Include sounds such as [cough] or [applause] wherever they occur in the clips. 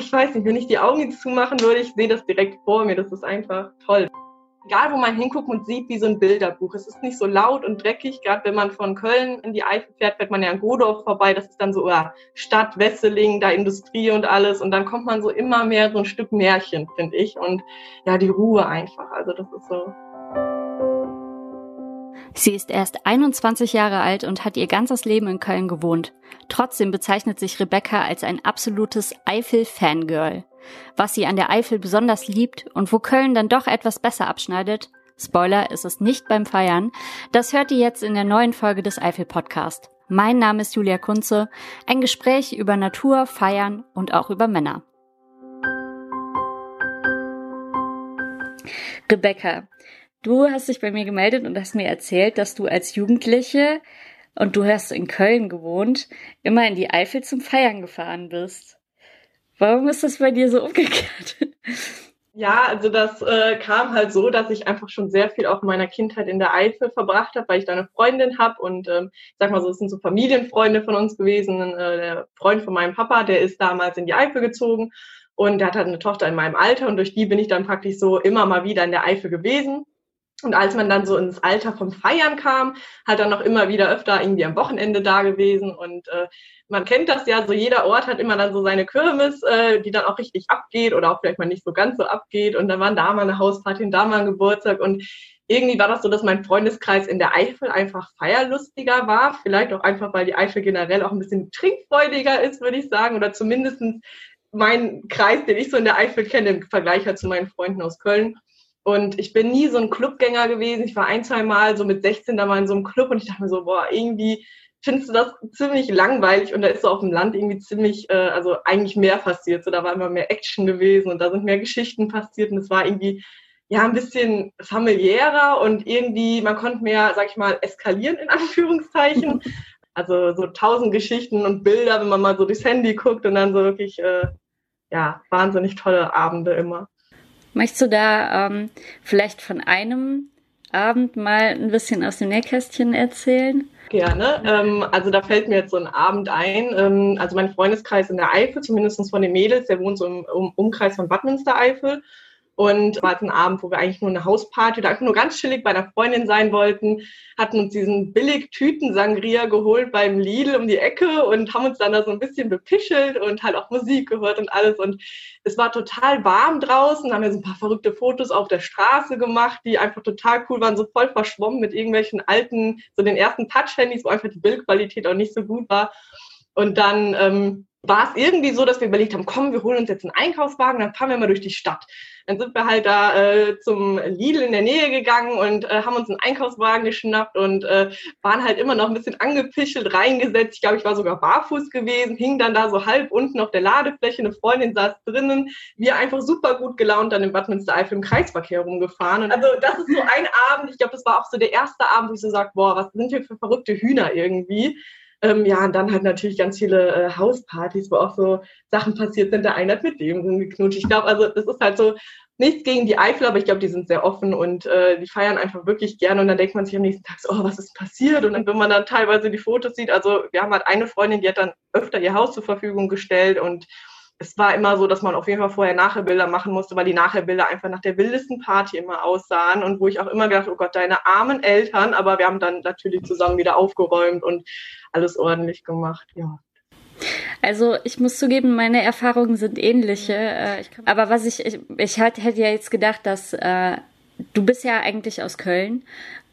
ich weiß nicht, wenn ich die Augen zumachen würde, ich sehe das direkt vor mir. Das ist einfach toll egal wo man hinguckt, man sieht wie so ein Bilderbuch. Es ist nicht so laut und dreckig. Gerade wenn man von Köln in die Eifel fährt, fährt man ja an Godorf vorbei. Das ist dann so ja, Stadt, Wesseling, da Industrie und alles. Und dann kommt man so immer mehr so ein Stück Märchen, finde ich. Und ja, die Ruhe einfach. Also das ist so. Sie ist erst 21 Jahre alt und hat ihr ganzes Leben in Köln gewohnt. Trotzdem bezeichnet sich Rebecca als ein absolutes Eifel-Fangirl. Was sie an der Eifel besonders liebt und wo Köln dann doch etwas besser abschneidet, Spoiler ist es nicht beim Feiern, das hört ihr jetzt in der neuen Folge des Eifel Podcast. Mein Name ist Julia Kunze, ein Gespräch über Natur, Feiern und auch über Männer. Rebecca, du hast dich bei mir gemeldet und hast mir erzählt, dass du als Jugendliche und du hast in Köln gewohnt, immer in die Eifel zum Feiern gefahren bist. Warum ist das bei dir so umgekehrt? Ja, also das äh, kam halt so, dass ich einfach schon sehr viel auch in meiner Kindheit in der Eifel verbracht habe, weil ich da eine Freundin habe und ähm, sag mal so, es sind so Familienfreunde von uns gewesen. Äh, der Freund von meinem Papa, der ist damals in die Eifel gezogen und der hat halt eine Tochter in meinem Alter und durch die bin ich dann praktisch so immer mal wieder in der Eifel gewesen. Und als man dann so ins Alter vom Feiern kam, hat dann noch immer wieder öfter irgendwie am Wochenende da gewesen und äh, man kennt das ja, so jeder Ort hat immer dann so seine Kirmes, äh, die dann auch richtig abgeht oder auch vielleicht mal nicht so ganz so abgeht. Und dann waren da mal eine Hausparty und da mal ein Geburtstag. Und irgendwie war das so, dass mein Freundeskreis in der Eifel einfach feierlustiger war. Vielleicht auch einfach, weil die Eifel generell auch ein bisschen trinkfreudiger ist, würde ich sagen. Oder zumindest mein Kreis, den ich so in der Eifel kenne, im Vergleich halt zu meinen Freunden aus Köln. Und ich bin nie so ein Clubgänger gewesen. Ich war ein, zwei Mal so mit 16 da mal in so einem Club und ich dachte mir so, boah, irgendwie findest du das ziemlich langweilig und da ist so auf dem Land irgendwie ziemlich, äh, also eigentlich mehr passiert. So, da war immer mehr Action gewesen und da sind mehr Geschichten passiert und es war irgendwie ja ein bisschen familiärer und irgendwie, man konnte mehr, sag ich mal, eskalieren in [laughs] Anführungszeichen. Also so tausend Geschichten und Bilder, wenn man mal so durchs Handy guckt und dann so wirklich, äh, ja, wahnsinnig tolle Abende immer. Möchtest du da ähm, vielleicht von einem Abend mal ein bisschen aus dem Nähkästchen erzählen? Gerne. Ähm, also da fällt mir jetzt so ein Abend ein. Ähm, also mein Freundeskreis in der Eifel, zumindest von den Mädels, der wohnt so im, im Umkreis von Bad Münstereifel. Und war jetzt ein Abend, wo wir eigentlich nur eine Hausparty oder einfach nur ganz chillig bei einer Freundin sein wollten, hatten uns diesen billig Tüten-Sangria geholt beim Lidl um die Ecke und haben uns dann da so ein bisschen bepischelt und halt auch Musik gehört und alles. Und es war total warm draußen, haben wir so ein paar verrückte Fotos auf der Straße gemacht, die einfach total cool waren, so voll verschwommen mit irgendwelchen alten, so den ersten Touch-Handys, wo einfach die Bildqualität auch nicht so gut war. Und dann ähm, war es irgendwie so, dass wir überlegt haben, komm, wir holen uns jetzt einen Einkaufswagen, dann fahren wir mal durch die Stadt. Dann sind wir halt da äh, zum Lidl in der Nähe gegangen und äh, haben uns einen Einkaufswagen geschnappt und äh, waren halt immer noch ein bisschen angepischelt, reingesetzt. Ich glaube, ich war sogar barfuß gewesen, hing dann da so halb unten auf der Ladefläche, eine Freundin saß drinnen. Wir einfach super gut gelaunt dann im Bad Münstereifel im Kreisverkehr rumgefahren. Und also das ist so ein Abend, ich glaube, das war auch so der erste Abend, wo ich so sage, boah, was sind wir für verrückte Hühner irgendwie. Ähm, ja, und dann halt natürlich ganz viele äh, Hauspartys, wo auch so Sachen passiert sind. Der eine hat mit dem geknutscht. Ich glaube, also das ist halt so nichts gegen die Eifel, aber ich glaube, die sind sehr offen und äh, die feiern einfach wirklich gerne. Und dann denkt man sich am nächsten Tag, so, oh, was ist passiert? Und dann, wenn man dann teilweise die Fotos sieht, also wir haben halt eine Freundin, die hat dann öfter ihr Haus zur Verfügung gestellt und es war immer so, dass man auf jeden Fall vorher Nachherbilder machen musste, weil die Nachherbilder einfach nach der wildesten Party immer aussahen und wo ich auch immer gedacht, oh Gott, deine armen Eltern, aber wir haben dann natürlich zusammen wieder aufgeräumt und alles ordentlich gemacht, ja. Also ich muss zugeben, meine Erfahrungen sind ähnliche. Äh, aber was ich, ich, ich hätte ja jetzt gedacht, dass äh, du bist ja eigentlich aus Köln,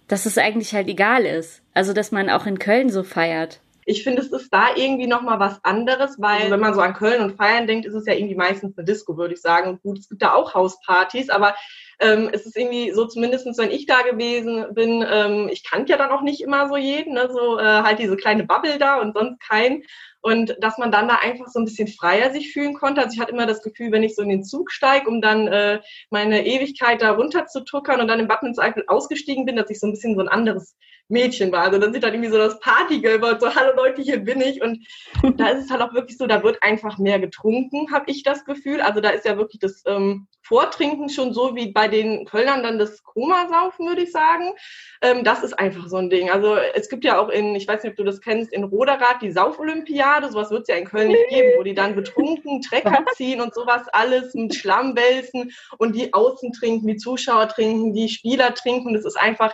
dass es eigentlich halt egal ist. Also dass man auch in Köln so feiert ich finde, es ist da irgendwie nochmal was anderes, weil also wenn man so an Köln und Feiern denkt, ist es ja irgendwie meistens eine Disco, würde ich sagen. Gut, es gibt da auch Hauspartys, aber ähm, es ist irgendwie so, zumindestens wenn ich da gewesen bin, ähm, ich kannte ja dann auch nicht immer so jeden, ne? so äh, halt diese kleine Bubble da und sonst keinen und dass man dann da einfach so ein bisschen freier sich fühlen konnte. Also ich hatte immer das Gefühl, wenn ich so in den Zug steige, um dann äh, meine Ewigkeit da runter zu tuckern und dann im Badminton ausgestiegen bin, dass ich so ein bisschen so ein anderes Mädchen war. Also dann sieht dann irgendwie so das Partygirl und so, hallo Leute, hier bin ich. Und [laughs] da ist es halt auch wirklich so, da wird einfach mehr getrunken, habe ich das Gefühl. Also da ist ja wirklich das ähm, Vortrinken schon so wie bei den Kölnern dann das Koma-Saufen, würde ich sagen. Ähm, das ist einfach so ein Ding. Also es gibt ja auch in, ich weiß nicht, ob du das kennst, in Roderath die Saufolympiade. Sowas wird es ja in Köln nicht geben, wo die dann betrunken Trecker [laughs] ziehen und sowas alles mit Schlamm wälzen und die außen trinken, die Zuschauer trinken, die Spieler trinken. Das ist einfach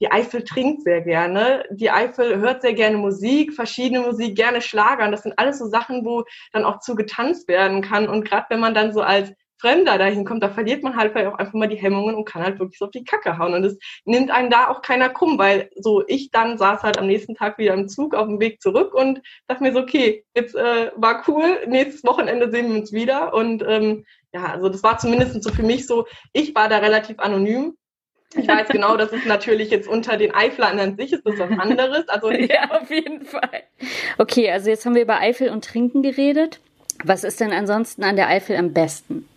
die Eifel trinkt sehr gerne. Die Eifel hört sehr gerne Musik, verschiedene Musik, gerne Schlager. Und das sind alles so Sachen, wo dann auch zu getanzt werden kann. Und gerade wenn man dann so als Fremder dahin kommt, da verliert man halt auch einfach mal die Hemmungen und kann halt wirklich so auf die Kacke hauen. Und es nimmt einen da auch keiner krumm, weil so ich dann saß halt am nächsten Tag wieder im Zug auf dem Weg zurück und dachte mir so, okay, jetzt äh, war cool, nächstes Wochenende sehen wir uns wieder. Und ähm, ja, also das war zumindest so für mich so, ich war da relativ anonym ich weiß [laughs] genau, dass es natürlich jetzt unter den Eiflern an sich ist das was anderes. Also [laughs] ja, auf jeden Fall. Okay, also jetzt haben wir über Eifel und Trinken geredet. Was ist denn ansonsten an der Eifel am besten?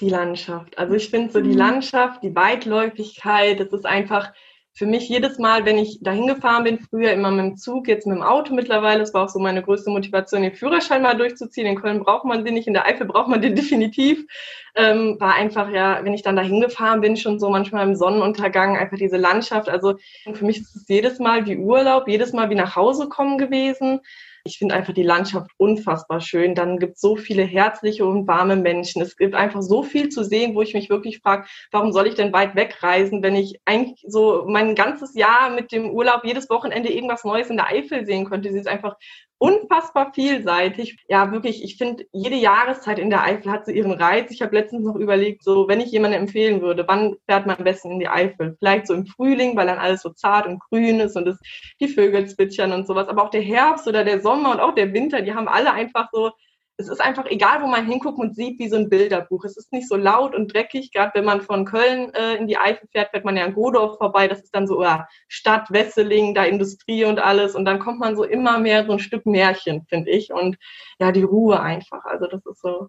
Die Landschaft. Also ich finde so die mhm. Landschaft, die Weitläufigkeit, das ist einfach für mich jedes Mal, wenn ich dahin gefahren bin, früher immer mit dem Zug, jetzt mit dem Auto mittlerweile, das war auch so meine größte Motivation, den Führerschein mal durchzuziehen. In Köln braucht man den nicht, in der Eifel braucht man den [laughs] definitiv. Ähm, war einfach, ja, wenn ich dann dahin gefahren bin, schon so manchmal im Sonnenuntergang, einfach diese Landschaft. Also für mich ist es jedes Mal wie Urlaub, jedes Mal wie nach Hause kommen gewesen ich finde einfach die Landschaft unfassbar schön. Dann gibt es so viele herzliche und warme Menschen. Es gibt einfach so viel zu sehen, wo ich mich wirklich frage, warum soll ich denn weit wegreisen, wenn ich eigentlich so mein ganzes Jahr mit dem Urlaub jedes Wochenende irgendwas Neues in der Eifel sehen könnte. Sie ist einfach unfassbar vielseitig. Ja, wirklich, ich finde, jede Jahreszeit in der Eifel hat so ihren Reiz. Ich habe letztens noch überlegt, so wenn ich jemandem empfehlen würde, wann fährt man am besten in die Eifel? Vielleicht so im Frühling, weil dann alles so zart und grün ist und es, die Vögel zwitschern und sowas. Aber auch der Herbst oder der Sommer und auch der Winter, die haben alle einfach so es ist einfach egal, wo man hinguckt und sieht, wie so ein Bilderbuch. Es ist nicht so laut und dreckig. Gerade wenn man von Köln äh, in die Eifel fährt, fährt man ja an Godorf vorbei. Das ist dann so ja, Stadt, Wesseling, da Industrie und alles. Und dann kommt man so immer mehr so ein Stück Märchen, finde ich. Und ja, die Ruhe einfach. Also das ist so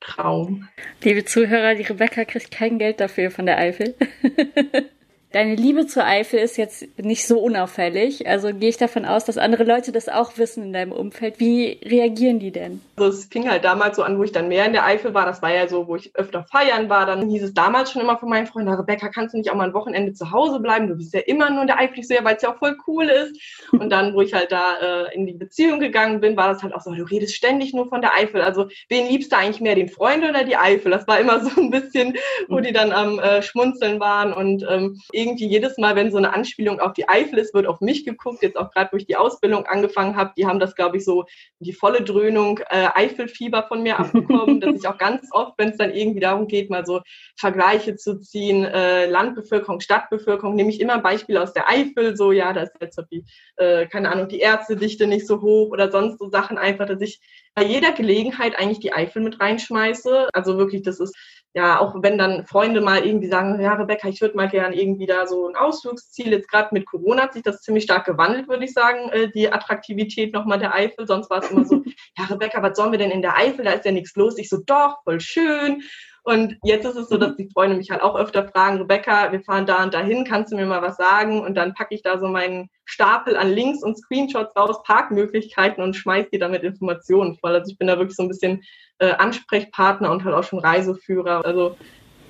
Traum. Liebe Zuhörer, die Rebecca kriegt kein Geld dafür von der Eifel. [laughs] Deine Liebe zur Eifel ist jetzt nicht so unauffällig. Also gehe ich davon aus, dass andere Leute das auch wissen in deinem Umfeld. Wie reagieren die denn? Also es fing halt damals so an, wo ich dann mehr in der Eifel war. Das war ja so, wo ich öfter feiern war. Dann hieß es damals schon immer von meinen Freunden, Rebecca, kannst du nicht auch mal ein Wochenende zu Hause bleiben? Du bist ja immer nur in der Eifel. Ich so, ja, weil es ja auch voll cool ist. [laughs] Und dann, wo ich halt da äh, in die Beziehung gegangen bin, war das halt auch so, du redest ständig nur von der Eifel. Also wen liebst du eigentlich mehr, den Freund oder die Eifel? Das war immer so ein bisschen, wo die dann am äh, Schmunzeln waren und ähm, irgendwie jedes Mal, wenn so eine Anspielung auf die Eifel ist, wird auf mich geguckt. Jetzt auch gerade, wo ich die Ausbildung angefangen habe, die haben das, glaube ich, so die volle Dröhnung äh, Eifelfieber von mir abbekommen, dass ich auch ganz oft, wenn es dann irgendwie darum geht, mal so Vergleiche zu ziehen, äh, Landbevölkerung, Stadtbevölkerung, nehme ich immer ein Beispiel aus der Eifel, so ja, da ist jetzt die, äh, keine Ahnung, die Ärztedichte nicht so hoch oder sonst so Sachen einfach, dass ich jeder Gelegenheit eigentlich die Eifel mit reinschmeiße. Also wirklich, das ist ja, auch wenn dann Freunde mal irgendwie sagen, ja, Rebecca, ich würde mal gern irgendwie da so ein Ausflugsziel. Jetzt gerade mit Corona hat sich das ziemlich stark gewandelt, würde ich sagen, äh, die Attraktivität nochmal der Eifel. Sonst war es immer so, [laughs] ja, Rebecca, was sollen wir denn in der Eifel? Da ist ja nichts los. Ich so, doch, voll schön. Und jetzt ist es so, dass die Freunde mich halt auch öfter fragen, Rebecca, wir fahren da und dahin, kannst du mir mal was sagen? Und dann packe ich da so meinen Stapel an Links und Screenshots raus, Parkmöglichkeiten und schmeiß die damit Informationen voll. Also ich bin da wirklich so ein bisschen äh, Ansprechpartner und halt auch schon Reiseführer. Also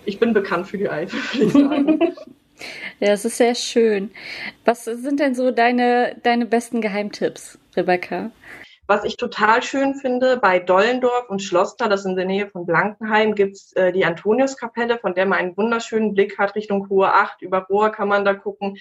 ich bin bekannt für die Eifel, würde ich sagen. [laughs] ja, es ist sehr schön. Was sind denn so deine, deine besten Geheimtipps, Rebecca? Was ich total schön finde, bei Dollendorf und Schloster, das in der Nähe von Blankenheim, gibt's äh, die Antoniuskapelle, von der man einen wunderschönen Blick hat Richtung Hohe Acht. Über Rohr kann man da gucken.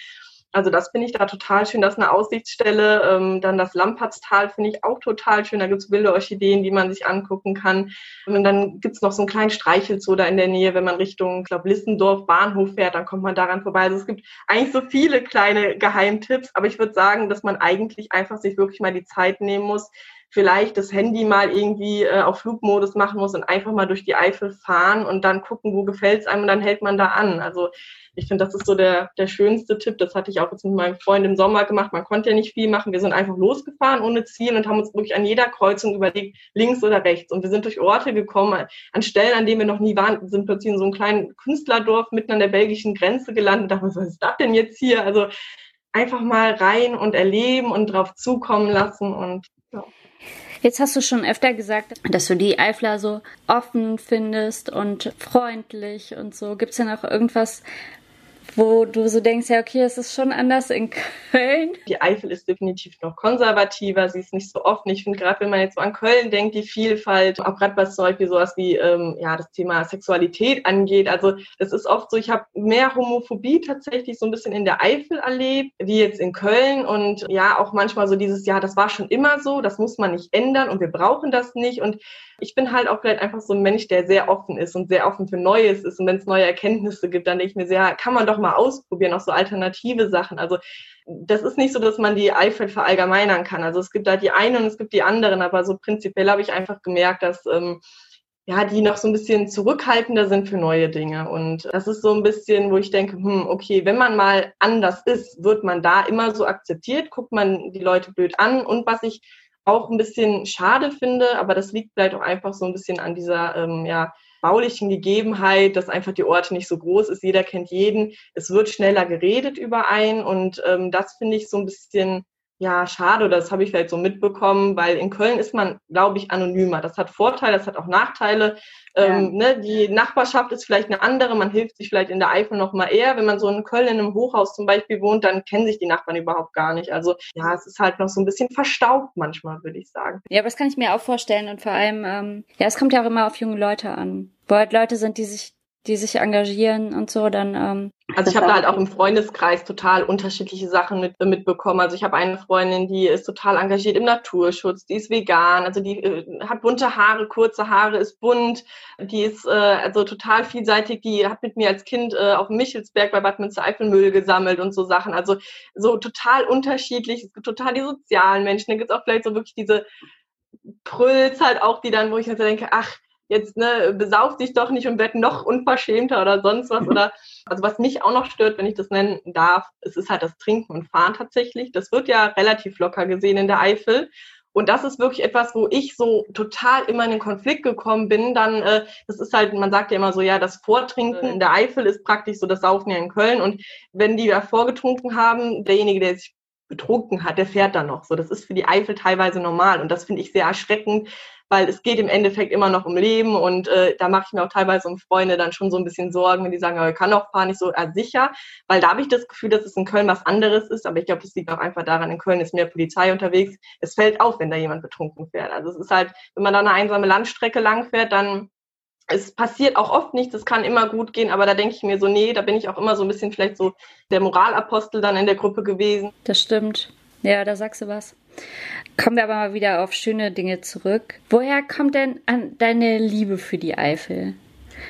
Also das finde ich da total schön. Das ist eine Aussichtsstelle. Ähm, dann das Lampertstal finde ich auch total schön. Da gibt's wilde Orchideen, die man sich angucken kann. Und dann gibt's noch so einen kleinen Streichelzoo da in der Nähe. Wenn man Richtung, ich glaube, Lissendorf Bahnhof fährt, dann kommt man daran vorbei. Also es gibt eigentlich so viele kleine Geheimtipps. Aber ich würde sagen, dass man eigentlich einfach sich wirklich mal die Zeit nehmen muss, vielleicht das Handy mal irgendwie äh, auf Flugmodus machen muss und einfach mal durch die Eifel fahren und dann gucken, wo gefällt es einem und dann hält man da an. Also ich finde, das ist so der, der schönste Tipp. Das hatte ich auch jetzt mit meinem Freund im Sommer gemacht. Man konnte ja nicht viel machen. Wir sind einfach losgefahren ohne Ziel und haben uns wirklich an jeder Kreuzung überlegt, links oder rechts. Und wir sind durch Orte gekommen, an Stellen, an denen wir noch nie waren, sind plötzlich in so einem kleinen Künstlerdorf mitten an der belgischen Grenze gelandet und dachten, was ist das denn jetzt hier? Also einfach mal rein und erleben und drauf zukommen lassen und ja. Jetzt hast du schon öfter gesagt, dass du die Eifler so offen findest und freundlich und so. Gibt es denn auch irgendwas, wo du so denkst, ja, okay, es ist schon anders in [laughs] Köln. Die Eifel ist definitiv noch konservativer, sie ist nicht so offen. Ich finde gerade, wenn man jetzt so an Köln denkt, die Vielfalt, auch gerade was zum Beispiel sowas wie ähm, ja das Thema Sexualität angeht. Also es ist oft so, ich habe mehr Homophobie tatsächlich so ein bisschen in der Eifel erlebt, wie jetzt in Köln. Und ja, auch manchmal so dieses, ja, das war schon immer so, das muss man nicht ändern und wir brauchen das nicht. Und ich bin halt auch vielleicht einfach so ein Mensch, der sehr offen ist und sehr offen für Neues ist. Und wenn es neue Erkenntnisse gibt, dann denke ich mir sehr, kann man doch mal ausprobieren, auch so alternative Sachen. Also das ist nicht so, dass man die Eifel verallgemeinern kann. Also es gibt da die einen und es gibt die anderen, aber so prinzipiell habe ich einfach gemerkt, dass ähm, ja, die noch so ein bisschen zurückhaltender sind für neue Dinge. Und das ist so ein bisschen, wo ich denke, hm, okay, wenn man mal anders ist, wird man da immer so akzeptiert, guckt man die Leute blöd an. Und was ich auch ein bisschen schade finde, aber das liegt vielleicht auch einfach so ein bisschen an dieser ähm, ja, baulichen Gegebenheit, dass einfach die Orte nicht so groß ist, jeder kennt jeden. Es wird schneller geredet über einen und ähm, das finde ich so ein bisschen ja, schade, das habe ich vielleicht so mitbekommen, weil in Köln ist man, glaube ich, anonymer. Das hat Vorteile, das hat auch Nachteile. Ja. Ähm, ne, die Nachbarschaft ist vielleicht eine andere, man hilft sich vielleicht in der Eifel noch mal eher. Wenn man so in Köln in einem Hochhaus zum Beispiel wohnt, dann kennen sich die Nachbarn überhaupt gar nicht. Also ja, es ist halt noch so ein bisschen verstaubt manchmal, würde ich sagen. Ja, aber das kann ich mir auch vorstellen und vor allem, ähm, ja, es kommt ja auch immer auf junge Leute an. Wo halt Leute sind, die sich die sich engagieren und so, dann. Ähm, also ich habe da halt auch im Freundeskreis total unterschiedliche Sachen mit, mitbekommen. Also ich habe eine Freundin, die ist total engagiert im Naturschutz, die ist vegan, also die äh, hat bunte Haare, kurze Haare, ist bunt, die ist äh, also total vielseitig, die hat mit mir als Kind äh, auf dem Michelsberg bei Bad Münstereifel Müll gesammelt und so Sachen. Also so total unterschiedlich. Es gibt total die sozialen Menschen, dann gibt es auch vielleicht so wirklich diese Prülls halt auch, die dann, wo ich mir so denke, ach, jetzt ne, besauf dich doch nicht und werd noch unverschämter oder sonst was. Oder also was mich auch noch stört, wenn ich das nennen darf, es ist halt das Trinken und Fahren tatsächlich. Das wird ja relativ locker gesehen in der Eifel. Und das ist wirklich etwas, wo ich so total immer in den Konflikt gekommen bin. Dann, äh, das ist halt, man sagt ja immer so, ja, das Vortrinken in der Eifel ist praktisch so das Saufen ja in Köln. Und wenn die ja vorgetrunken haben, derjenige, der sich betrunken hat, der fährt dann noch. So, das ist für die Eifel teilweise normal. Und das finde ich sehr erschreckend, weil es geht im Endeffekt immer noch um Leben und äh, da mache ich mir auch teilweise um Freunde dann schon so ein bisschen Sorgen, wenn die sagen, ja, ich kann auch fahren, nicht so äh, sicher, weil da habe ich das Gefühl, dass es in Köln was anderes ist, aber ich glaube, das liegt auch einfach daran, in Köln ist mehr Polizei unterwegs. Es fällt auf, wenn da jemand betrunken fährt. Also es ist halt, wenn man da eine einsame Landstrecke lang fährt, dann es passiert auch oft nichts, es kann immer gut gehen, aber da denke ich mir so, nee, da bin ich auch immer so ein bisschen vielleicht so der Moralapostel dann in der Gruppe gewesen. Das stimmt. Ja, da sagst du was. Kommen wir aber mal wieder auf schöne Dinge zurück. Woher kommt denn deine Liebe für die Eifel?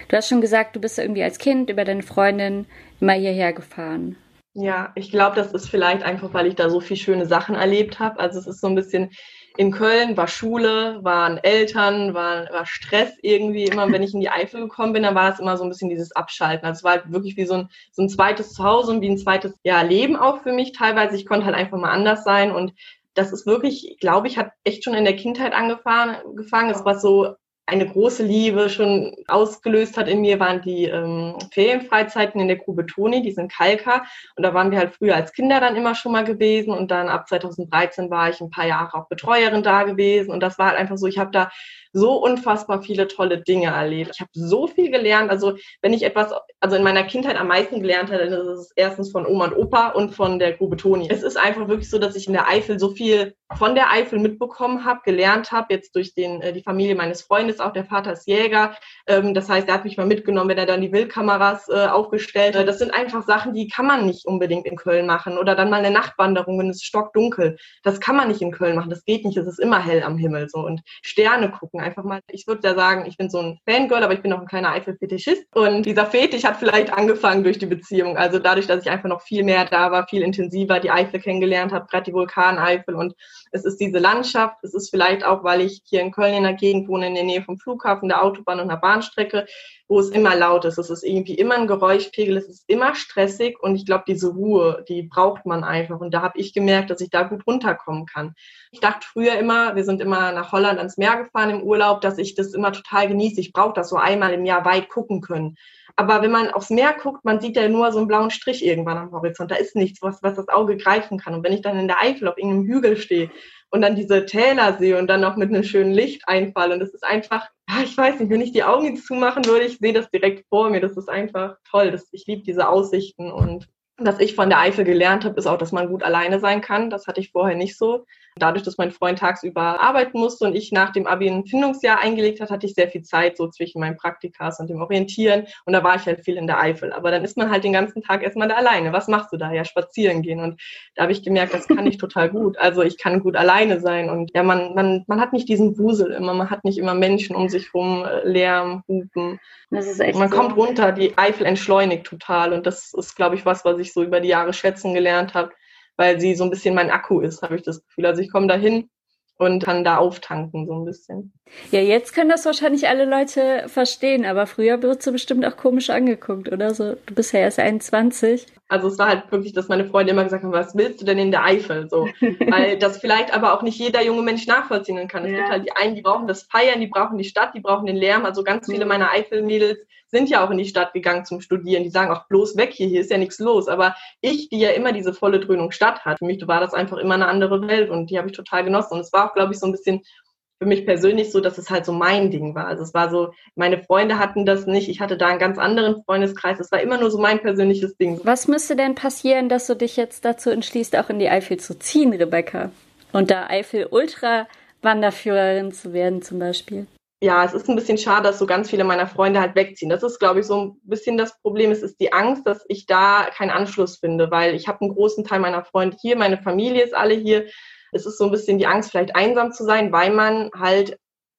Du hast schon gesagt, du bist irgendwie als Kind über deine Freundin immer hierher gefahren. Ja, ich glaube, das ist vielleicht einfach, weil ich da so viele schöne Sachen erlebt habe. Also es ist so ein bisschen in Köln war Schule, waren Eltern, war, war Stress irgendwie. Immer wenn ich in die Eifel gekommen bin, dann war das immer so ein bisschen dieses Abschalten. Also es war halt wirklich wie so ein, so ein zweites Zuhause und wie ein zweites ja, Leben auch für mich teilweise. Ich konnte halt einfach mal anders sein und das ist wirklich, glaube ich, hat echt schon in der Kindheit angefangen. Es war so eine große Liebe schon ausgelöst hat in mir, waren die ähm, Ferienfreizeiten in der Grube Toni, die sind Kalka. Und da waren wir halt früher als Kinder dann immer schon mal gewesen. Und dann ab 2013 war ich ein paar Jahre auch Betreuerin da gewesen. Und das war halt einfach so, ich habe da so unfassbar viele tolle Dinge erlebt. Ich habe so viel gelernt. Also wenn ich etwas, also in meiner Kindheit am meisten gelernt habe, dann ist es erstens von Oma und Opa und von der Grube Toni. Es ist einfach wirklich so, dass ich in der Eifel so viel von der Eifel mitbekommen habe, gelernt habe, jetzt durch den, äh, die Familie meines Freundes, auch der Vater ist Jäger. Ähm, das heißt, er hat mich mal mitgenommen, wenn er dann die Wildkameras äh, aufgestellt hat. Das sind einfach Sachen, die kann man nicht unbedingt in Köln machen. Oder dann mal eine Nachtwanderung, wenn es stockdunkel. Das kann man nicht in Köln machen. Das geht nicht. Es ist immer hell am Himmel so. Und Sterne gucken einfach mal. Ich würde ja sagen, ich bin so ein Fangirl, aber ich bin auch ein kleiner Eifel-Fetischist. Und dieser Fetisch hat vielleicht angefangen durch die Beziehung. Also dadurch, dass ich einfach noch viel mehr da war, viel intensiver die Eifel kennengelernt habe, gerade die Vulkaneifel und es ist diese Landschaft, es ist vielleicht auch, weil ich hier in Köln in der Gegend wohne, in der Nähe vom Flughafen, der Autobahn und der Bahnstrecke, wo es immer laut ist. Es ist irgendwie immer ein Geräuschpegel, es ist immer stressig und ich glaube, diese Ruhe, die braucht man einfach. Und da habe ich gemerkt, dass ich da gut runterkommen kann. Ich dachte früher immer, wir sind immer nach Holland ans Meer gefahren im Urlaub, dass ich das immer total genieße. Ich brauche das so einmal im Jahr weit gucken können. Aber wenn man aufs Meer guckt, man sieht ja nur so einen blauen Strich irgendwann am Horizont. Da ist nichts, was, was das Auge greifen kann. Und wenn ich dann in der Eifel auf irgendeinem Hügel stehe und dann diese Täler sehe und dann noch mit einem schönen Licht einfalle. Und das ist einfach, ich weiß nicht, wenn ich die Augen zumachen würde, ich sehe das direkt vor mir. Das ist einfach toll. Das, ich liebe diese Aussichten und was ich von der Eifel gelernt habe, ist auch, dass man gut alleine sein kann. Das hatte ich vorher nicht so. Dadurch, dass mein Freund tagsüber arbeiten musste und ich nach dem Abi ein Findungsjahr eingelegt hat, hatte ich sehr viel Zeit so zwischen meinen Praktikas und dem Orientieren. Und da war ich halt viel in der Eifel. Aber dann ist man halt den ganzen Tag erstmal da alleine. Was machst du da? Ja, spazieren gehen. Und da habe ich gemerkt, das kann ich total gut. Also ich kann gut alleine sein. Und ja, man, man, man hat nicht diesen Wusel immer. Man hat nicht immer Menschen um sich rum, äh, Lärm, Hupen. Das ist echt man so. kommt runter, die Eifel entschleunigt total. Und das ist, glaube ich, was, was ich so über die Jahre schätzen gelernt habe weil sie so ein bisschen mein Akku ist, habe ich das Gefühl. Also ich komme dahin und kann da auftanken so ein bisschen. Ja, jetzt können das wahrscheinlich alle Leute verstehen, aber früher wirst du bestimmt auch komisch angeguckt, oder so? Du bist ja erst 21. Also es war halt wirklich, dass meine Freunde immer gesagt haben, was willst du denn in der Eifel? So, [laughs] weil das vielleicht aber auch nicht jeder junge Mensch nachvollziehen kann. Es ja. gibt halt die einen, die brauchen das Feiern, die brauchen die Stadt, die brauchen den Lärm. Also ganz viele mhm. meiner Eifelmädels sind ja auch in die Stadt gegangen zum Studieren. Die sagen auch bloß weg hier, hier ist ja nichts los. Aber ich, die ja immer diese volle Dröhnung Stadt hat, für mich war das einfach immer eine andere Welt und die habe ich total genossen. Und es war auch, glaube ich, so ein bisschen für mich persönlich so, dass es halt so mein Ding war. Also es war so, meine Freunde hatten das nicht, ich hatte da einen ganz anderen Freundeskreis. Es war immer nur so mein persönliches Ding. Was müsste denn passieren, dass du dich jetzt dazu entschließt, auch in die Eifel zu ziehen, Rebecca? Und da Eifel Ultra Wanderführerin zu werden zum Beispiel? Ja, es ist ein bisschen schade, dass so ganz viele meiner Freunde halt wegziehen. Das ist, glaube ich, so ein bisschen das Problem. Es ist die Angst, dass ich da keinen Anschluss finde, weil ich habe einen großen Teil meiner Freunde hier, meine Familie ist alle hier es ist so ein bisschen die Angst, vielleicht einsam zu sein, weil man halt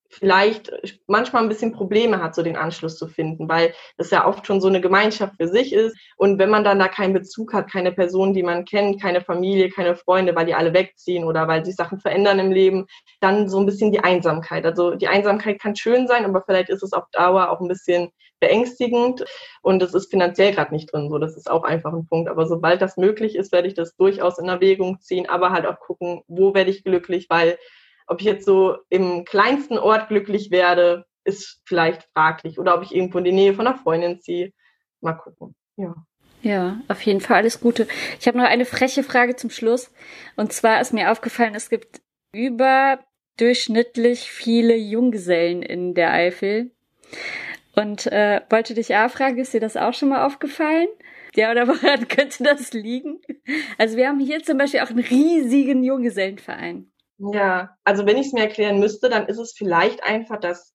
vielleicht manchmal ein bisschen Probleme hat, so den Anschluss zu finden, weil das ja oft schon so eine Gemeinschaft für sich ist. Und wenn man dann da keinen Bezug hat, keine Person, die man kennt, keine Familie, keine Freunde, weil die alle wegziehen oder weil sich Sachen verändern im Leben, dann so ein bisschen die Einsamkeit. Also die Einsamkeit kann schön sein, aber vielleicht ist es auf Dauer auch ein bisschen beängstigend und es ist finanziell gerade nicht drin. So, das ist auch einfach ein Punkt. Aber sobald das möglich ist, werde ich das durchaus in Erwägung ziehen, aber halt auch gucken, wo werde ich glücklich, weil ob ich jetzt so im kleinsten Ort glücklich werde, ist vielleicht fraglich. Oder ob ich irgendwo in die Nähe von einer Freundin ziehe. Mal gucken. Ja. Ja, auf jeden Fall alles Gute. Ich habe noch eine freche Frage zum Schluss. Und zwar ist mir aufgefallen, es gibt überdurchschnittlich viele Junggesellen in der Eifel. Und äh, wollte dich auch fragen, ist dir das auch schon mal aufgefallen? Ja, oder [laughs] woran könnte das liegen? Also wir haben hier zum Beispiel auch einen riesigen Junggesellenverein. Ja, also wenn ich es mir erklären müsste, dann ist es vielleicht einfach, dass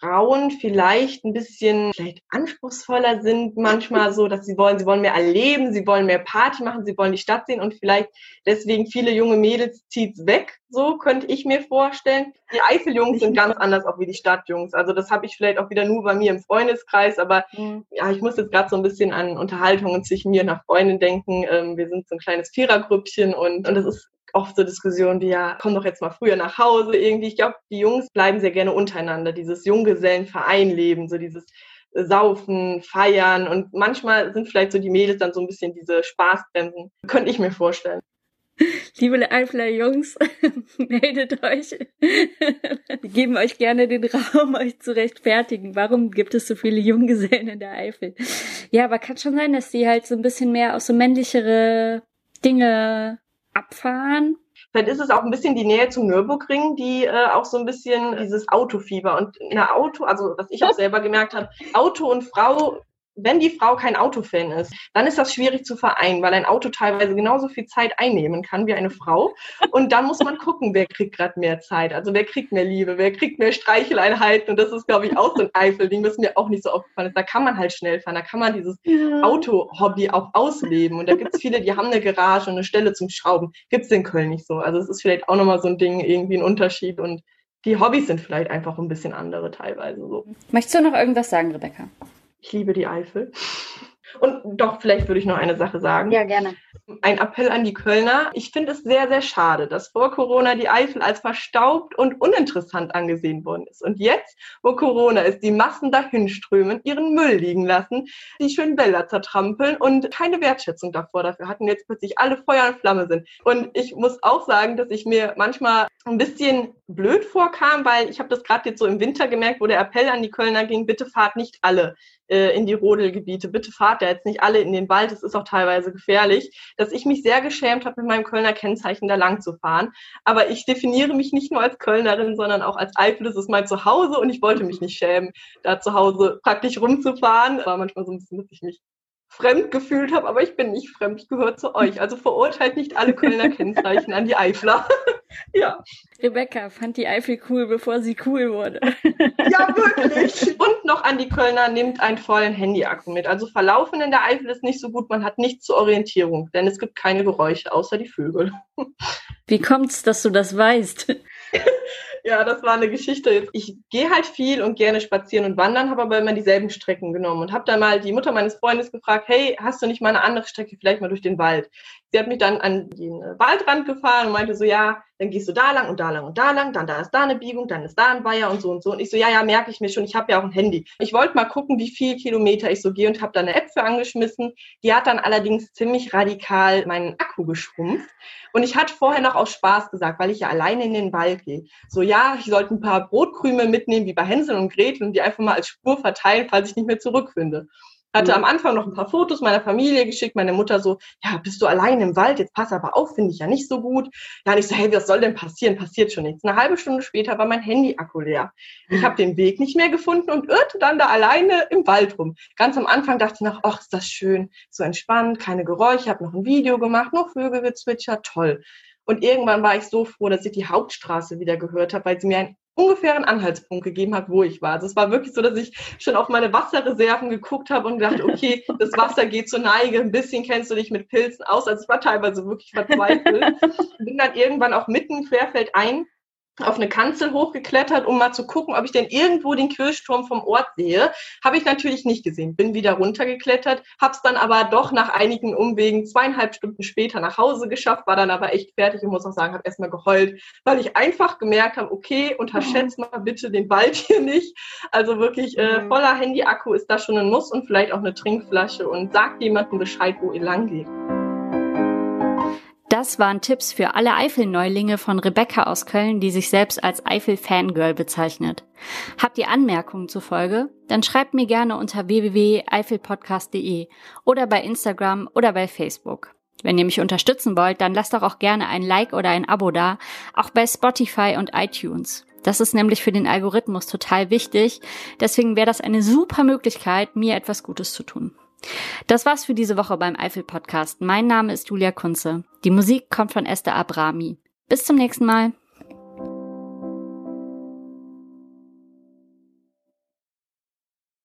Frauen vielleicht ein bisschen vielleicht anspruchsvoller sind manchmal so, dass sie wollen, sie wollen mehr erleben, sie wollen mehr Party machen, sie wollen die Stadt sehen und vielleicht deswegen viele junge Mädels zieht's weg. So könnte ich mir vorstellen. Die Eifeljungs sind ganz anders auch wie die Stadtjungs. Also das habe ich vielleicht auch wieder nur bei mir im Freundeskreis, aber mhm. ja, ich muss jetzt gerade so ein bisschen an Unterhaltungen zwischen mir und einer Freundin denken. Ähm, wir sind so ein kleines Vierergrüppchen und und das ist oft so Diskussionen wie, ja, komm doch jetzt mal früher nach Hause irgendwie. Ich glaube, die Jungs bleiben sehr gerne untereinander, dieses Junggesellenvereinleben, so dieses Saufen, Feiern und manchmal sind vielleicht so die Mädels dann so ein bisschen diese Spaßbremsen. Könnte ich mir vorstellen. Liebe Eifler Jungs, [laughs] meldet euch. Wir geben euch gerne den Raum, euch zu rechtfertigen. Warum gibt es so viele Junggesellen in der Eifel? Ja, aber kann schon sein, dass die halt so ein bisschen mehr auf so männlichere Dinge abfahren. Vielleicht ist es auch ein bisschen die Nähe zum Nürburgring, die äh, auch so ein bisschen dieses Autofieber und eine Auto, also was ich auch [laughs] selber gemerkt habe, Auto und Frau wenn die Frau kein Autofan ist, dann ist das schwierig zu vereinen, weil ein Auto teilweise genauso viel Zeit einnehmen kann wie eine Frau. Und dann muss man gucken, wer kriegt gerade mehr Zeit. Also wer kriegt mehr Liebe, wer kriegt mehr Streicheleinheiten. Und das ist, glaube ich, auch so ein Eifelding, was mir auch nicht so aufgefallen ist. Da kann man halt schnell fahren, da kann man dieses ja. Auto-Hobby auch ausleben. Und da gibt es viele, die haben eine Garage und eine Stelle zum Schrauben. Gibt es in Köln nicht so. Also es ist vielleicht auch nochmal so ein Ding, irgendwie ein Unterschied. Und die Hobbys sind vielleicht einfach ein bisschen andere teilweise so. Möchtest du noch irgendwas sagen, Rebecca? Ich liebe die Eifel. Und doch, vielleicht würde ich noch eine Sache sagen. Ja, gerne. Ein Appell an die Kölner. Ich finde es sehr, sehr schade, dass vor Corona die Eifel als verstaubt und uninteressant angesehen worden ist. Und jetzt, wo Corona ist, die Massen dahinströmen, ihren Müll liegen lassen, die schönen Wälder zertrampeln und keine Wertschätzung davor dafür hatten, jetzt plötzlich alle Feuer und Flamme sind. Und ich muss auch sagen, dass ich mir manchmal ein bisschen blöd vorkam, weil ich habe das gerade jetzt so im Winter gemerkt, wo der Appell an die Kölner ging, bitte fahrt nicht alle äh, in die Rodelgebiete, bitte fahrt da jetzt nicht alle in den Wald, es ist auch teilweise gefährlich, dass ich mich sehr geschämt habe, mit meinem Kölner Kennzeichen da lang zu fahren. Aber ich definiere mich nicht nur als Kölnerin, sondern auch als Eifel, das ist mein Zuhause und ich wollte mich nicht schämen, da zu Hause praktisch rumzufahren. War manchmal so ein bisschen, dass ich mich fremd gefühlt habe, aber ich bin nicht fremd, ich gehöre zu euch. Also verurteilt nicht alle Kölner Kennzeichen an die Eifler. [laughs] ja. Rebecca fand die Eifel cool, bevor sie cool wurde. [laughs] ja, wirklich. [laughs] Und noch an die Kölner, nimmt einen vollen Handyakku mit. Also Verlaufen in der Eifel ist nicht so gut, man hat nichts zur Orientierung, denn es gibt keine Geräusche außer die Vögel. Wie kommt's, dass du das weißt? [laughs] Ja, das war eine Geschichte. Ich gehe halt viel und gerne spazieren und wandern, habe aber immer dieselben Strecken genommen und habe dann mal die Mutter meines Freundes gefragt, hey, hast du nicht mal eine andere Strecke, vielleicht mal durch den Wald? Sie hat mich dann an den Waldrand gefahren und meinte so, ja, dann gehst du da lang und da lang und da lang, dann da ist da eine Biegung, dann ist da ein Weiher und so und so. Und ich so, ja, ja, merke ich mir schon, ich habe ja auch ein Handy. Ich wollte mal gucken, wie viel Kilometer ich so gehe und habe da eine App für angeschmissen. Die hat dann allerdings ziemlich radikal meinen Akku geschrumpft. Und ich hatte vorher noch aus Spaß gesagt, weil ich ja alleine in den Wald gehe. So, ja, ich sollte ein paar Brotkrümel mitnehmen, wie bei Hänsel und Gretel, und die einfach mal als Spur verteilen, falls ich nicht mehr zurückfinde. Hatte am Anfang noch ein paar Fotos meiner Familie geschickt, meine Mutter so, ja, bist du allein im Wald, jetzt pass aber auf, finde ich ja nicht so gut. Ja, und ich so, hey, was soll denn passieren? Passiert schon nichts. Eine halbe Stunde später war mein Handy-Akku leer. Ich habe den Weg nicht mehr gefunden und irrte dann da alleine im Wald rum. Ganz am Anfang dachte ich noch, ach, ist das schön, so entspannt, keine Geräusche, habe noch ein Video gemacht, noch Vögel gezwitschert, toll. Und irgendwann war ich so froh, dass ich die Hauptstraße wieder gehört habe, weil sie mir ein ungefähren Anhaltspunkt gegeben hat, wo ich war. Also es war wirklich so, dass ich schon auf meine Wasserreserven geguckt habe und gedacht, okay, das Wasser geht zur Neige, ein bisschen kennst du dich mit Pilzen aus. Also ich war teilweise wirklich verzweifelt. [laughs] Bin dann irgendwann auch mitten querfeld ein auf eine Kanzel hochgeklettert, um mal zu gucken, ob ich denn irgendwo den Kirchturm vom Ort sehe. Habe ich natürlich nicht gesehen. Bin wieder runtergeklettert, habe es dann aber doch nach einigen Umwegen zweieinhalb Stunden später nach Hause geschafft, war dann aber echt fertig und muss auch sagen, habe erstmal geheult, weil ich einfach gemerkt habe, okay, unterschätzt [laughs] mal bitte den Wald hier nicht. Also wirklich äh, mhm. voller Handy-Akku ist da schon ein Muss und vielleicht auch eine Trinkflasche und sagt jemandem Bescheid, wo ihr lang geht. Das waren Tipps für alle Eifel-Neulinge von Rebecca aus Köln, die sich selbst als Eifel-Fangirl bezeichnet. Habt ihr Anmerkungen zur Folge? Dann schreibt mir gerne unter www.eifelpodcast.de oder bei Instagram oder bei Facebook. Wenn ihr mich unterstützen wollt, dann lasst doch auch gerne ein Like oder ein Abo da, auch bei Spotify und iTunes. Das ist nämlich für den Algorithmus total wichtig. Deswegen wäre das eine super Möglichkeit, mir etwas Gutes zu tun. Das war's für diese Woche beim Eifel Podcast. Mein Name ist Julia Kunze. Die Musik kommt von Esther Abrami. Bis zum nächsten Mal.